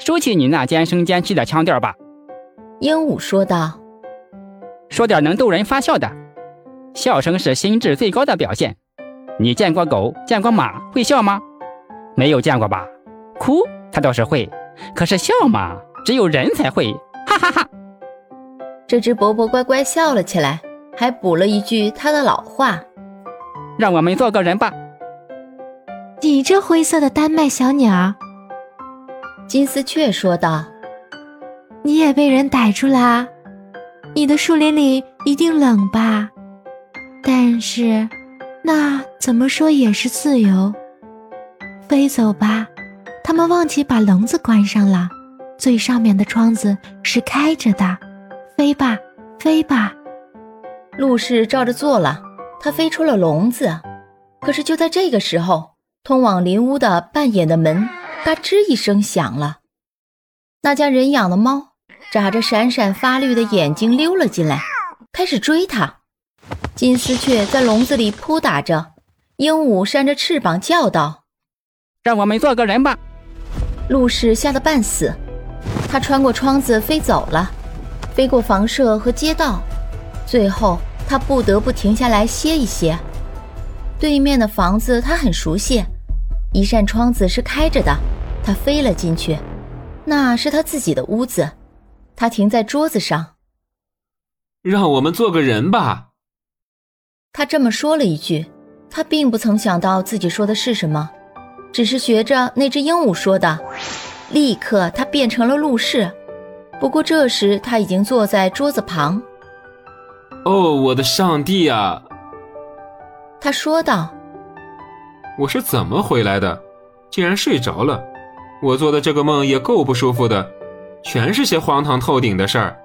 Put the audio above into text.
收起你那尖声尖气的腔调吧。”鹦鹉说道。“说点能逗人发笑的，笑声是心智最高的表现。你见过狗，见过马会笑吗？没有见过吧？哭，它倒是会，可是笑嘛，只有人才会，哈哈哈。”这只伯伯乖乖笑了起来，还补了一句他的老话：“让我们做个人吧。”你这灰色的丹麦小鸟，金丝雀说道：“你也被人逮住啦！你的树林里一定冷吧？但是，那怎么说也是自由。飞走吧，他们忘记把笼子关上了，最上面的窗子是开着的。飞吧，飞吧！”陆氏照着做了，它飞出了笼子。可是就在这个时候。通往林屋的半掩的门嘎吱一声响了，那家人养的猫眨着闪闪发绿的眼睛溜了进来，开始追它。金丝雀在笼子里扑打着，鹦鹉扇着翅膀叫道：“让我们做个人吧！”陆氏吓得半死，他穿过窗子飞走了，飞过房舍和街道，最后他不得不停下来歇一歇。对面的房子他很熟悉，一扇窗子是开着的，他飞了进去，那是他自己的屋子。他停在桌子上，让我们做个人吧。他这么说了一句，他并不曾想到自己说的是什么，只是学着那只鹦鹉说的。立刻他变成了陆氏，不过这时他已经坐在桌子旁。哦，我的上帝啊！他说道：“我是怎么回来的？竟然睡着了。我做的这个梦也够不舒服的，全是些荒唐透顶的事儿。”